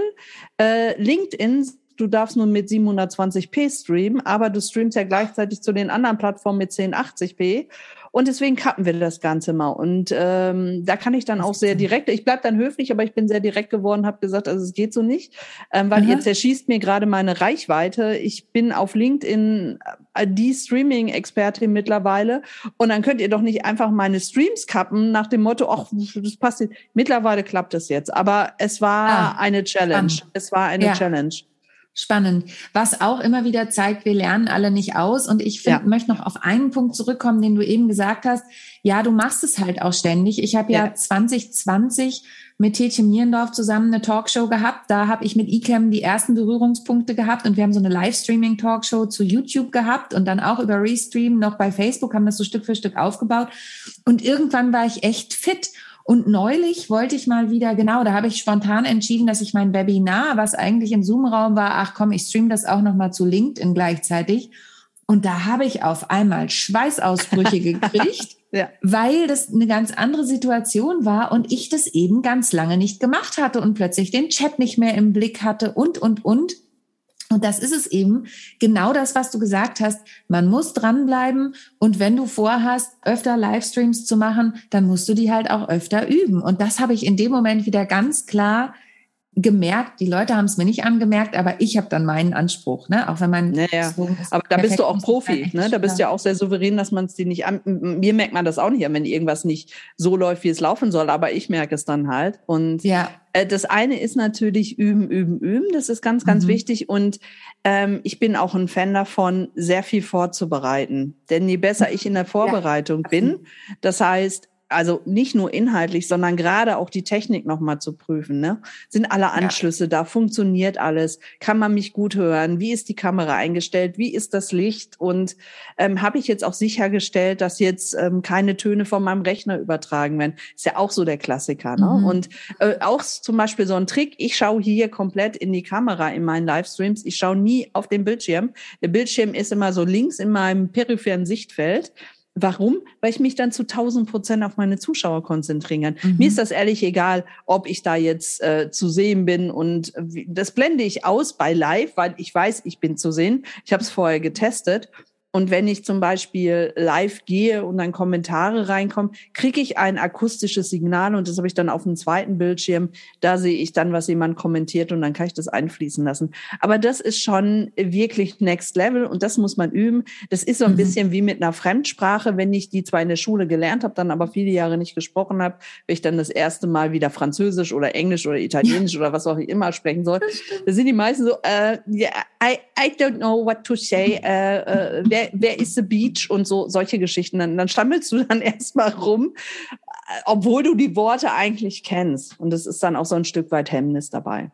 äh, LinkedIn Du darfst nur mit 720p streamen, aber du streamst ja gleichzeitig zu den anderen Plattformen mit 1080p. Und deswegen kappen wir das Ganze mal. Und ähm, da kann ich dann auch sehr direkt, ich bleib dann höflich, aber ich bin sehr direkt geworden, habe gesagt, also es geht so nicht, ähm, weil Aha. ihr zerschießt mir gerade meine Reichweite. Ich bin auf LinkedIn äh, die Streaming-Expertin mittlerweile. Und dann könnt ihr doch nicht einfach meine Streams kappen nach dem Motto, ach, das passt nicht. Mittlerweile klappt es jetzt. Aber es war Ah, eine Challenge. spannend. Es war eine Ja. Challenge. Spannend. Was auch immer wieder zeigt, wir lernen alle nicht aus. Und ich find, Ja. möchte noch auf einen Punkt zurückkommen, den du eben gesagt hast. Ja, du machst es halt auch ständig. Ich habe ja. Ja. 2020 mit Tietje Mierendorf zusammen eine Talkshow gehabt. Da habe ich mit eCam die ersten Berührungspunkte gehabt und wir haben so eine Livestreaming-Talkshow zu YouTube gehabt und dann auch über Restream noch bei Facebook, haben das so Stück für Stück aufgebaut. Und irgendwann war ich echt fit. Und neulich wollte ich mal wieder, genau, da habe ich spontan entschieden, dass ich mein Webinar, was eigentlich im Zoom-Raum war, ach komm, ich stream das auch nochmal zu LinkedIn gleichzeitig. Und da habe ich auf einmal Schweißausbrüche gekriegt, Ja. weil das eine ganz andere Situation war und ich das eben ganz lange nicht gemacht hatte und plötzlich den Chat nicht mehr im Blick hatte und, und, und. Und das ist es eben, genau das, was du gesagt hast. Man muss dranbleiben und wenn du vorhast, öfter Livestreams zu machen, dann musst du die halt auch öfter üben. Und das habe ich in dem Moment wieder ganz klar gemerkt, die Leute haben es mir nicht angemerkt, aber ich habe dann meinen Anspruch, ne? Auch wenn man naja, so aber da bist du auch Profi, ne? Da bist du ja auch sehr souverän, dass man es dir nicht an mir merkt man das auch nicht, wenn irgendwas nicht so läuft, wie es laufen soll, aber ich merke es dann halt und ja. Äh, das eine ist natürlich üben, üben, üben. Das ist ganz, ganz mhm. wichtig. Und ähm, ich bin auch ein Fan davon, sehr viel vorzubereiten. Denn je besser ich in der Vorbereitung ja. bin, das heißt, also nicht nur inhaltlich, sondern gerade auch die Technik nochmal zu prüfen. Ne? Sind alle Anschlüsse ja. da? Funktioniert alles? Kann man mich gut hören? Wie ist die Kamera eingestellt? Wie ist das Licht? Und ähm, habe ich jetzt auch sichergestellt, dass jetzt ähm, keine Töne von meinem Rechner übertragen werden? Ist ja auch so der Klassiker. Ne? Mhm. Und äh, auch zum Beispiel so ein Trick, ich schaue hier komplett in die Kamera in meinen Livestreams. Ich schaue nie auf den Bildschirm. Der Bildschirm ist immer so links in meinem peripheren Sichtfeld. Warum? Weil ich mich dann zu 1000 Prozent auf meine Zuschauer konzentrieren. Mhm. Mir ist das ehrlich egal, ob ich da jetzt äh, zu sehen bin und das blende ich aus bei Live, weil ich weiß, ich bin zu sehen. Ich habe es vorher getestet und wenn ich zum Beispiel live gehe und dann Kommentare reinkommen, kriege ich ein akustisches Signal und das habe ich dann auf dem zweiten Bildschirm. Da sehe ich dann, was jemand kommentiert und dann kann ich das einfließen lassen. Aber das ist schon wirklich Next Level und das muss man üben. Das ist so ein mhm. bisschen wie mit einer Fremdsprache, wenn ich die zwar in der Schule gelernt habe, dann aber viele Jahre nicht gesprochen habe, wenn ich dann das erste Mal wieder Französisch oder Englisch oder Italienisch ja. oder was auch immer sprechen soll. Da sind die meisten so, uh, yeah, I, I don't know what to say. Uh, uh, wer, wer ist the beach und so solche Geschichten. Dann, dann stammelst du dann erstmal rum, obwohl du die Worte eigentlich kennst. Und es ist dann auch so ein Stück weit Hemmnis dabei.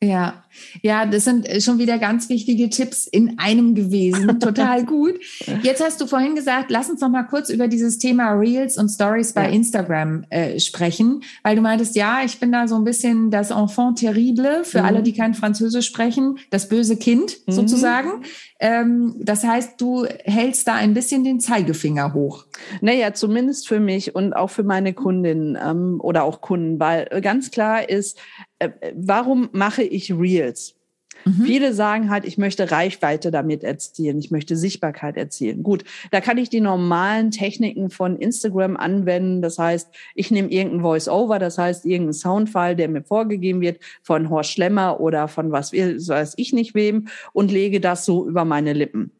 Ja, ja, das sind schon wieder ganz wichtige Tipps in einem gewesen. Total gut. Jetzt hast du vorhin gesagt, lass uns noch mal kurz über dieses Thema Reels und Stories bei ja. Instagram äh, sprechen, weil du meintest, ja, ich bin da so ein bisschen das Enfant terrible für mhm. alle, die kein Französisch sprechen, das böse Kind mhm. sozusagen. Ähm, das heißt, du hältst da ein bisschen den Zeigefinger hoch. Naja, zumindest für mich und auch für meine Kundinnen ähm, oder auch Kunden, weil ganz klar ist, äh, warum mache ich Reels? Mhm. Viele sagen halt, ich möchte Reichweite damit erzielen, ich möchte Sichtbarkeit erzielen. Gut, da kann ich die normalen Techniken von Instagram anwenden. Das heißt, ich nehme irgendein Voice-Over, das heißt irgendein Soundfile, der mir vorgegeben wird von Horst Schlemmer oder von was weiß ich nicht wem und lege das so über meine Lippen.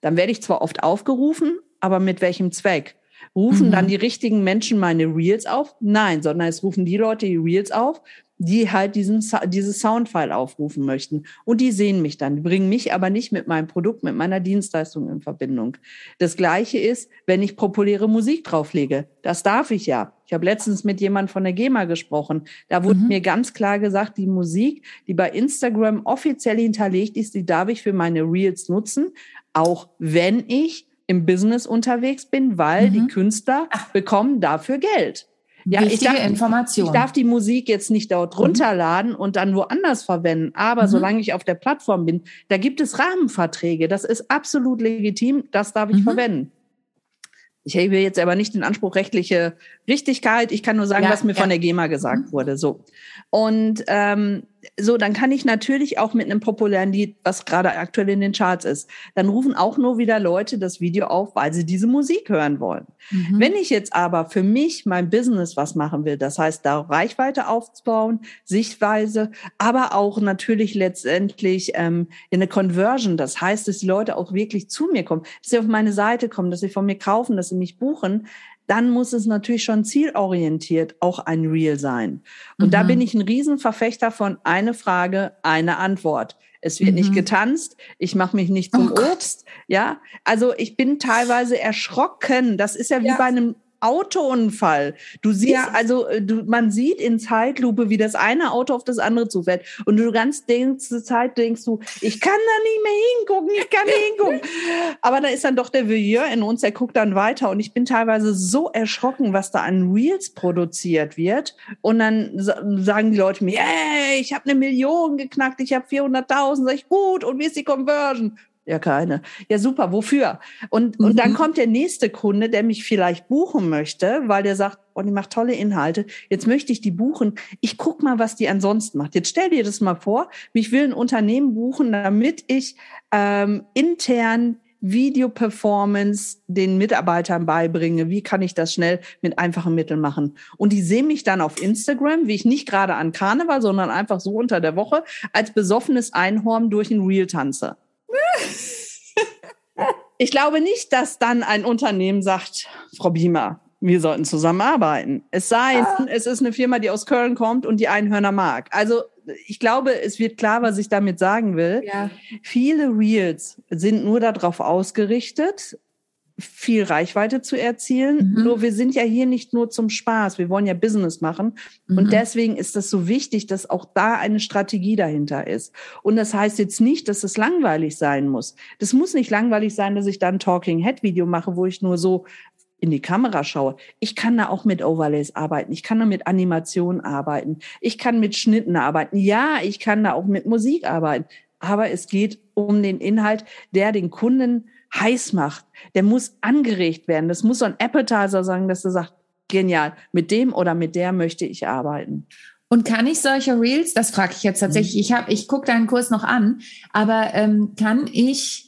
Dann werde ich zwar oft aufgerufen, aber mit welchem Zweck? Rufen mhm. dann die richtigen Menschen meine Reels auf? Nein, sondern es rufen die Leute die Reels auf, die halt diesen, dieses Soundfile aufrufen möchten. Und die sehen mich dann, bringen mich aber nicht mit meinem Produkt, mit meiner Dienstleistung in Verbindung. Das Gleiche ist, wenn ich populäre Musik drauflege. Das darf ich ja. Ich habe letztens mit jemand von der GEMA gesprochen. Da wurde mhm. mir ganz klar gesagt, die Musik, die bei Instagram offiziell hinterlegt ist, die darf ich für meine Reels nutzen, auch wenn ich im Business unterwegs bin, weil mhm. die Künstler Ach. bekommen dafür Geld. Ja, ich darf, Information. ich darf die Musik jetzt nicht dort mhm. runterladen und dann woanders verwenden. Aber mhm. solange ich auf der Plattform bin, da gibt es Rahmenverträge. Das ist absolut legitim. Das darf ich mhm. verwenden. Ich hebe jetzt aber nicht den Anspruch rechtliche Richtigkeit. Ich kann nur sagen, ja, was mir ja. von der GEMA gesagt mhm. wurde. So. Und ähm, so, dann kann ich natürlich auch mit einem populären Lied, was gerade aktuell in den Charts ist, dann rufen auch nur wieder Leute das Video auf, weil sie diese Musik hören wollen. Mhm. Wenn ich jetzt aber für mich mein Business was machen will, das heißt, da Reichweite aufzubauen, Sichtweise, aber auch natürlich letztendlich ähm, in eine Conversion, das heißt, dass die Leute auch wirklich zu mir kommen, dass sie auf meine Seite kommen, dass sie von mir kaufen, dass sie mich buchen, dann muss es natürlich schon zielorientiert auch ein Real sein. Und mhm. da bin ich ein Riesenverfechter von eine Frage, eine Antwort. Es wird mhm. nicht getanzt, ich mache mich nicht zum oh Obst. Ja, also ich bin teilweise erschrocken. Das ist ja wie ja. bei einem Autounfall. Du siehst ja. also, äh, du, man sieht in Zeitlupe, wie das eine Auto auf das andere zufährt. Und du ganz ganze Zeit denkst du, ich kann da nicht mehr hingucken, ich kann nicht hingucken. Aber da ist dann doch der Voyeur in uns, der guckt dann weiter. Und ich bin teilweise so erschrocken, was da an Reels produziert wird. Und dann sagen die Leute mir, ey, ich habe eine Million geknackt, ich habe 400.000. Sag ich, gut, und wie ist die Conversion? Ja, keine. Ja, super. Wofür? Und, mhm. und dann mhm. kommt der nächste Kunde, der mich vielleicht buchen möchte, weil der sagt, oh, die macht tolle Inhalte. Jetzt möchte ich die buchen. Ich guck mal, was die ansonsten macht. Jetzt stell dir das mal vor. Mich will ein Unternehmen buchen, damit ich ähm, intern Video-Performance den Mitarbeitern beibringe. Wie kann ich das schnell mit einfachen Mitteln machen? Und die sehen mich dann auf Instagram, wie ich nicht gerade an Karneval, sondern einfach so unter der Woche als besoffenes Einhorn durch ein Reel tanze. ich glaube nicht, dass dann ein Unternehmen sagt, Frau Biemer, wir sollten zusammenarbeiten. Es sei ah. es ist eine Firma, die aus Köln kommt und die Einhörner mag. Also ich glaube, es wird klar, was ich damit sagen will. Ja. Viele Reels sind nur darauf ausgerichtet, viel Reichweite zu erzielen. Mhm. Nur wir sind ja hier nicht nur zum Spaß. Wir wollen ja Business machen. Mhm. Und deswegen ist das so wichtig, dass auch da eine Strategie dahinter ist. Und das heißt jetzt nicht, dass es langweilig sein muss. Das muss nicht langweilig sein, dass ich dann Talking Head Video mache, wo ich nur so in die Kamera schaue. Ich kann da auch mit Overlays arbeiten. Ich kann da mit Animation arbeiten. Ich kann mit Schnitten arbeiten. Ja, ich kann da auch mit Musik arbeiten. Aber es geht um den Inhalt, der den Kunden heiß macht. Der muss angeregt werden. Das muss so ein Appetizer sein, dass er sagt, genial, mit dem oder mit der möchte ich arbeiten. Und kann ich solche Reels, das frage ich jetzt tatsächlich, ich habe, ich gucke deinen Kurs noch an, aber ähm, kann ich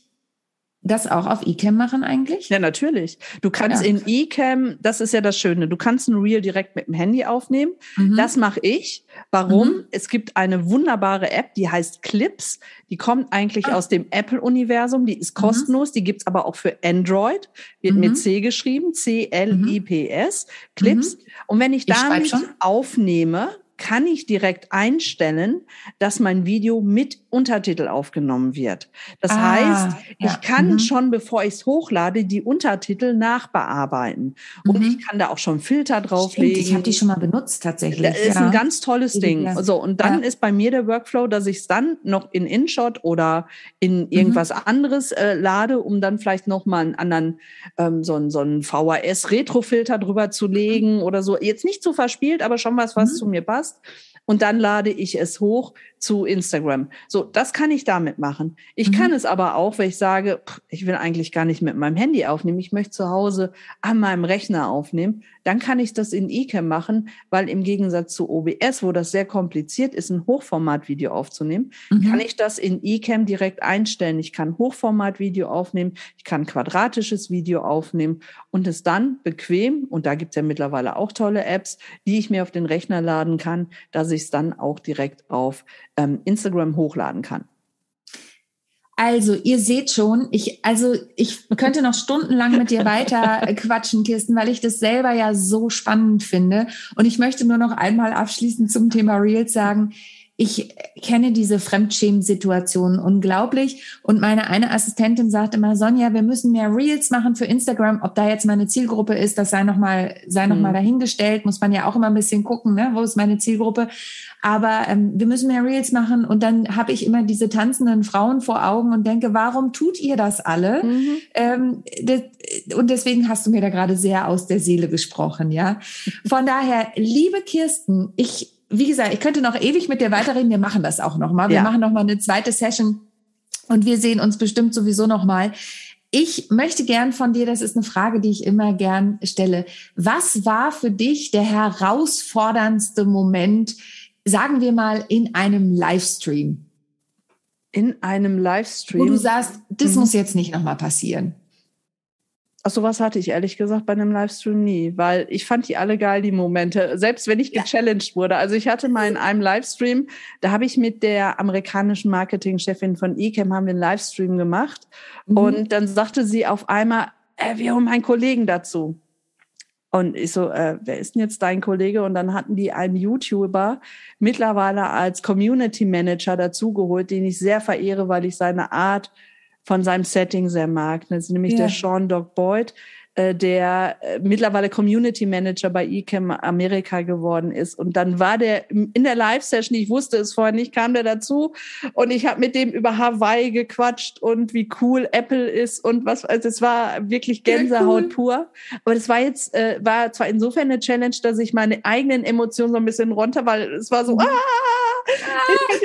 das auch auf eCam machen eigentlich? Ja, natürlich. Du kannst ja. in eCam, das ist ja das Schöne, du kannst ein Reel direkt mit dem Handy aufnehmen. Mhm. Das mache ich. Warum? Mhm. Es gibt eine wunderbare App, die heißt Clips. Die kommt eigentlich ah. aus dem Apple-Universum. Die ist mhm. kostenlos. Mhm. Die gibt's aber auch für Android. Wird mit mhm. C geschrieben. C-L-I-P-S. Mhm. Clips. Und wenn ich, ich damit aufnehme, kann ich direkt einstellen, dass mein Video mit Untertitel aufgenommen wird. Das ah, heißt, ja. ich kann mhm. schon, bevor ich es hochlade, die Untertitel nachbearbeiten. Und mhm. ich kann da auch schon Filter drauflegen. Stimmt, ich habe die schon mal benutzt tatsächlich. Das ist ja. ein ganz tolles Ding. So, und dann ja. ist bei mir der Workflow, dass ich es dann noch in InShot oder in mhm. irgendwas mhm. anderes äh, lade, um dann vielleicht noch mal einen anderen, ähm, so, einen, so einen VHS-Retrofilter drüber zu legen mhm. oder so. Jetzt nicht zu verspielt, aber schon was, was mhm. zu mir passt und dann lade ich es hoch zu Instagram. So, das kann ich damit machen. Ich mhm. kann es aber auch, wenn ich sage, ich will eigentlich gar nicht mit meinem Handy aufnehmen, ich möchte zu Hause an meinem Rechner aufnehmen, dann kann ich das in eCam machen, weil im Gegensatz zu OBS, wo das sehr kompliziert ist, ein Hochformatvideo aufzunehmen, mhm. kann ich das in eCam direkt einstellen. Ich kann Hochformatvideo aufnehmen, ich kann quadratisches Video aufnehmen und es dann bequem, und da gibt es ja mittlerweile auch tolle Apps, die ich mir auf den Rechner laden kann, dass ich es dann auch direkt auf ähm, Instagram hochladen kann. Also, ihr seht schon, ich, also, ich könnte noch stundenlang mit dir weiter quatschen, Kirsten, weil ich das selber ja so spannend finde. Und ich möchte nur noch einmal abschließend zum Thema Reels sagen, ich kenne diese Fremdschämen-Situation unglaublich. Und meine eine Assistentin sagt immer, Sonja, wir müssen mehr Reels machen für Instagram. Ob da jetzt meine Zielgruppe ist, das sei nochmal, sei noch mal mhm. dahingestellt. Muss man ja auch immer ein bisschen gucken, ne? wo ist meine Zielgruppe. Aber ähm, wir müssen mehr Reels machen. Und dann habe ich immer diese tanzenden Frauen vor Augen und denke, warum tut ihr das alle? Mhm. Ähm, das, und deswegen hast du mir da gerade sehr aus der Seele gesprochen, ja. Von daher, liebe Kirsten, ich wie gesagt, ich könnte noch ewig mit dir weiterreden. Wir machen das auch noch mal. Wir ja. machen noch mal eine zweite Session und wir sehen uns bestimmt sowieso noch mal. Ich möchte gern von dir, das ist eine Frage, die ich immer gern stelle. Was war für dich der herausforderndste Moment, sagen wir mal, in einem Livestream? In einem Livestream? Wo du sagst, das mhm. muss jetzt nicht noch mal passieren. Ach, sowas hatte ich ehrlich gesagt bei einem Livestream nie, weil ich fand die alle geil, die Momente, selbst wenn ich gechallenged wurde. Also ich hatte mal in einem Livestream, da habe ich mit der amerikanischen Marketingchefin von eCam haben wir einen Livestream gemacht mhm. und dann sagte sie auf einmal, äh, wir haben einen Kollegen dazu. Und ich so, äh, wer ist denn jetzt dein Kollege? Und dann hatten die einen YouTuber mittlerweile als Community Manager dazugeholt, den ich sehr verehre, weil ich seine Art von seinem Setting sehr mag. Das ist nämlich ja. der Sean Dog Boyd, äh, der äh, mittlerweile Community Manager bei eCam Amerika geworden ist. Und dann war der in der Live-Session, ich wusste es vorher nicht, kam der dazu und ich habe mit dem über Hawaii gequatscht und wie cool Apple ist und was, also es war wirklich Gänsehaut cool. pur. Aber das war jetzt, äh, war zwar insofern eine Challenge, dass ich meine eigenen Emotionen so ein bisschen runter, weil es war so, mhm. Ah,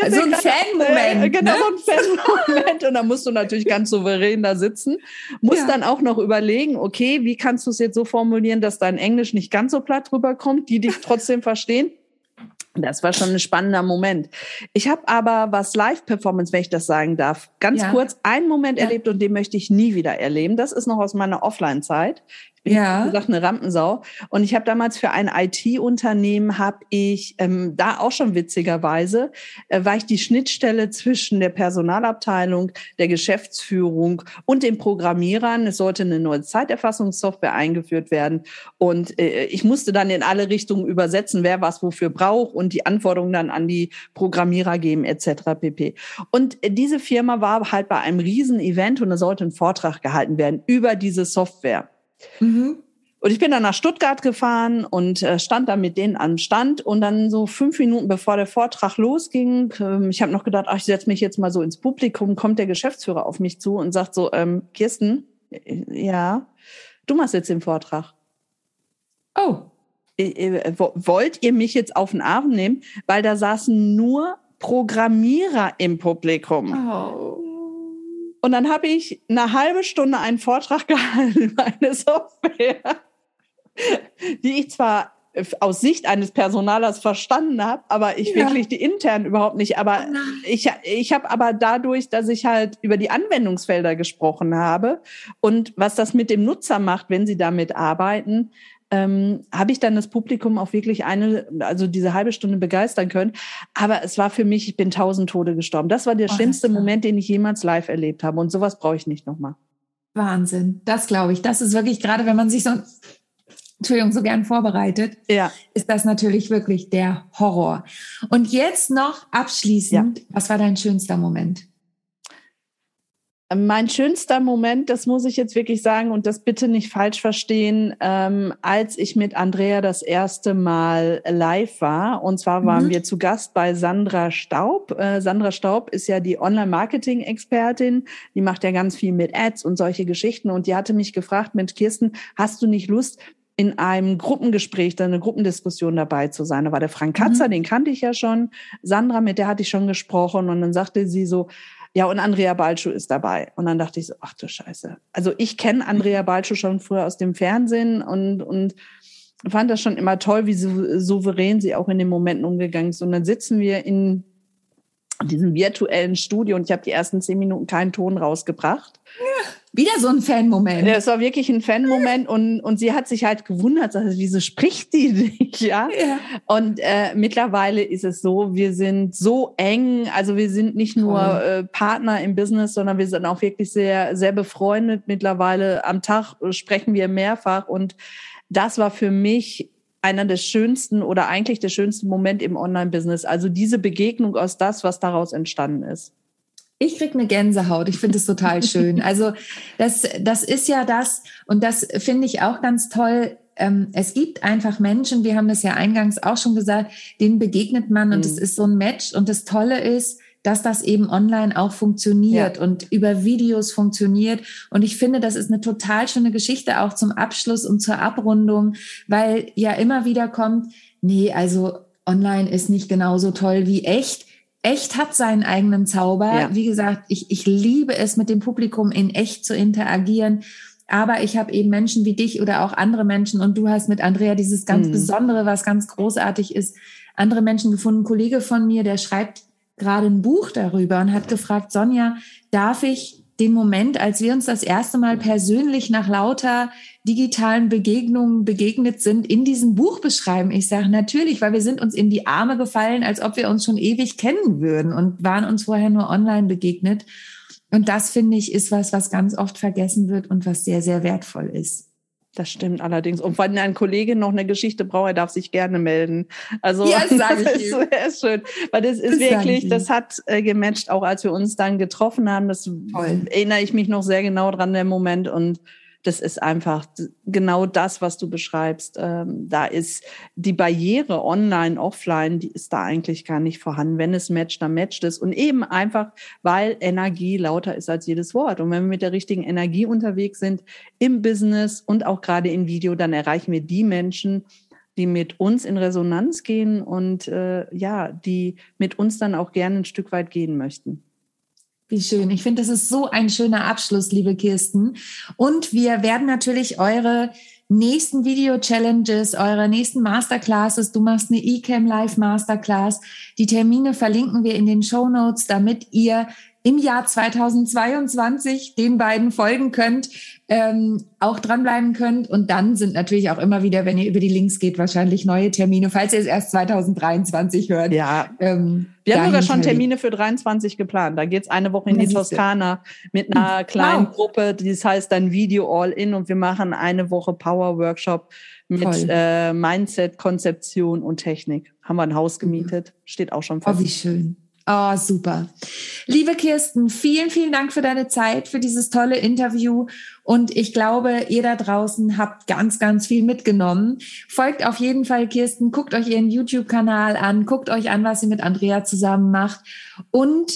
so ein Fan-Moment. Genau, ne? so ein Fan-Moment. Und dann musst du natürlich ganz souverän da sitzen. Musst ja. dann auch noch überlegen, okay, wie kannst du es jetzt so formulieren, dass dein Englisch nicht ganz so platt rüberkommt, die dich trotzdem verstehen. Das war schon ein spannender Moment. Ich habe aber, was Live-Performance, wenn ich das sagen darf, ganz ja. kurz einen Moment ja. erlebt und den möchte ich nie wieder erleben. Das ist noch aus meiner Offline-Zeit ja. gesagt eine Rampensau. Und ich habe damals für ein IT-Unternehmen, habe ich ähm, da auch schon witzigerweise, äh, war ich die Schnittstelle zwischen der Personalabteilung, der Geschäftsführung und den Programmierern. Es sollte eine neue Zeiterfassungssoftware eingeführt werden. Und äh, ich musste dann in alle Richtungen übersetzen, wer was wofür braucht und die Anforderungen dann an die Programmierer geben etc. pp. Und äh, diese Firma war halt bei einem Riesen-Event und da sollte ein Vortrag gehalten werden über diese Software. Mhm. Und ich bin dann nach Stuttgart gefahren und äh, stand da mit denen am Stand. Und dann so fünf Minuten bevor der Vortrag losging, ähm, ich habe noch gedacht, ach, ich setze mich jetzt mal so ins Publikum, kommt der Geschäftsführer auf mich zu und sagt so, ähm, Kirsten, äh, ja, du machst jetzt den Vortrag. Oh. Äh, wollt ihr mich jetzt auf den Arm nehmen? Weil da saßen nur Programmierer im Publikum. Oh. Und dann habe ich eine halbe Stunde einen Vortrag gehalten über eine Software, die ich zwar aus Sicht eines Personalers verstanden habe, aber ich ja. wirklich die intern überhaupt nicht. Aber oh ich, ich habe aber dadurch, dass ich halt über die Anwendungsfelder gesprochen habe und was das mit dem Nutzer macht, wenn sie damit arbeiten, ähm, habe ich dann das Publikum auch wirklich eine, also diese halbe Stunde begeistern können. Aber es war für mich, ich bin tausend Tode gestorben. Das war der oh, schlimmste Moment, den ich jemals live erlebt habe. Und sowas brauche ich nicht nochmal. Wahnsinn, das glaube ich. Das ist wirklich, gerade wenn man sich so, Entschuldigung, so gern vorbereitet, ja. ist das natürlich wirklich der Horror. Und jetzt noch abschließend, ja. was war dein schönster Moment? Mein schönster Moment, das muss ich jetzt wirklich sagen und das bitte nicht falsch verstehen, ähm, als ich mit Andrea das erste Mal live war. Und zwar waren mhm. wir zu Gast bei Sandra Staub. Äh, Sandra Staub ist ja die Online-Marketing-Expertin. Die macht ja ganz viel mit Ads und solche Geschichten. Und die hatte mich gefragt, mit Kirsten, hast du nicht Lust, in einem Gruppengespräch, dann eine Gruppendiskussion dabei zu sein. Da war der Frank Katzer, mhm. den kannte ich ja schon. Sandra, mit der hatte ich schon gesprochen. Und dann sagte sie so, ja, und Andrea Balschuh ist dabei. Und dann dachte ich so, ach du Scheiße. Also ich kenne Andrea Balschuh schon früher aus dem Fernsehen und, und fand das schon immer toll, wie souverän sie auch in den Momenten umgegangen ist. Und dann sitzen wir in diesem virtuellen Studio und ich habe die ersten zehn Minuten keinen Ton rausgebracht. Ja, wieder so ein Fan-Moment. Ja, es war wirklich ein Fan-Moment und, und sie hat sich halt gewundert, also, wieso spricht die nicht, ja? ja. Und äh, mittlerweile ist es so, wir sind so eng, also wir sind nicht nur äh, Partner im Business, sondern wir sind auch wirklich sehr, sehr befreundet. Mittlerweile am Tag sprechen wir mehrfach und das war für mich einer der schönsten oder eigentlich der schönste Moment im Online-Business. Also diese Begegnung aus das, was daraus entstanden ist. Ich krieg eine Gänsehaut. Ich finde es total schön. Also das, das ist ja das und das finde ich auch ganz toll. Ähm, es gibt einfach Menschen, wir haben das ja eingangs auch schon gesagt, denen begegnet man und es mhm. ist so ein Match. Und das Tolle ist, dass das eben online auch funktioniert ja. und über Videos funktioniert. Und ich finde, das ist eine total schöne Geschichte auch zum Abschluss und zur Abrundung, weil ja immer wieder kommt, nee, also online ist nicht genauso toll wie echt. Echt hat seinen eigenen Zauber. Ja. Wie gesagt, ich, ich liebe es, mit dem Publikum in echt zu interagieren. Aber ich habe eben Menschen wie dich oder auch andere Menschen und du hast mit Andrea dieses ganz mhm. Besondere, was ganz großartig ist, andere Menschen gefunden. Ein Kollege von mir, der schreibt gerade ein Buch darüber und hat gefragt, Sonja, darf ich den Moment, als wir uns das erste Mal persönlich nach lauter digitalen Begegnungen begegnet sind, in diesem Buch beschreiben? Ich sage natürlich, weil wir sind uns in die Arme gefallen, als ob wir uns schon ewig kennen würden und waren uns vorher nur online begegnet. Und das finde ich ist was, was ganz oft vergessen wird und was sehr, sehr wertvoll ist. Das stimmt allerdings. Und wenn ein Kollege noch eine Geschichte braucht, er darf sich gerne melden. Also ja, das, das ist, sehr schön. Weil das ist das wirklich, das hat äh, gematcht, auch als wir uns dann getroffen haben. Das Toll. erinnere ich mich noch sehr genau dran, der Moment. Und das ist einfach genau das, was du beschreibst. Ähm, da ist die Barriere online, offline, die ist da eigentlich gar nicht vorhanden. Wenn es matcht, dann matcht es. Und eben einfach, weil Energie lauter ist als jedes Wort. Und wenn wir mit der richtigen Energie unterwegs sind im Business und auch gerade in Video, dann erreichen wir die Menschen, die mit uns in Resonanz gehen und äh, ja, die mit uns dann auch gerne ein Stück weit gehen möchten. Wie schön. Ich finde, das ist so ein schöner Abschluss, liebe Kirsten. Und wir werden natürlich eure nächsten Video-Challenges, eurer nächsten Masterclasses. Du machst eine eCam Live Masterclass. Die Termine verlinken wir in den Show Notes, damit ihr im Jahr 2022 den beiden folgen könnt, ähm, auch dranbleiben könnt. Und dann sind natürlich auch immer wieder, wenn ihr über die Links geht, wahrscheinlich neue Termine, falls ihr es erst 2023 hört. Ja. Ähm, Wir haben sogar schon Termine für 23 geplant. Da geht's eine Woche in die Toskana mit einer hm. kleinen wow. Gruppe. Das heißt dann Video All-In und wir machen eine Woche Power Workshop mit äh, Mindset, Konzeption und Technik. Haben wir ein Haus gemietet, steht auch schon fest. Oh, wie schön. Oh, super. Liebe Kirsten, vielen, vielen Dank für deine Zeit, für dieses tolle Interview. Und ich glaube, ihr da draußen habt ganz, ganz viel mitgenommen. Folgt auf jeden Fall Kirsten, guckt euch ihren YouTube-Kanal an, guckt euch an, was sie mit Andrea zusammen macht. Und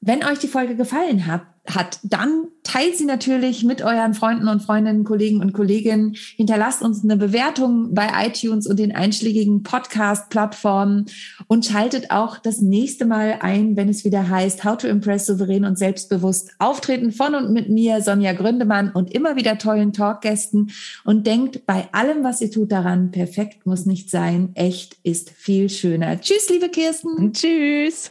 wenn euch die Folge gefallen hat, hat, dann teilt sie natürlich mit euren Freunden und Freundinnen, Kollegen und Kolleginnen. Hinterlasst uns eine Bewertung bei iTunes und den einschlägigen Podcast-Plattformen und schaltet auch das nächste Mal ein, wenn es wieder heißt How to Impress souverän und selbstbewusst auftreten von und mit mir, Sonja Gründemann und immer wieder tollen Talkgästen und denkt bei allem, was ihr tut daran, perfekt muss nicht sein, echt ist viel schöner. Tschüss, liebe Kirsten. Tschüss.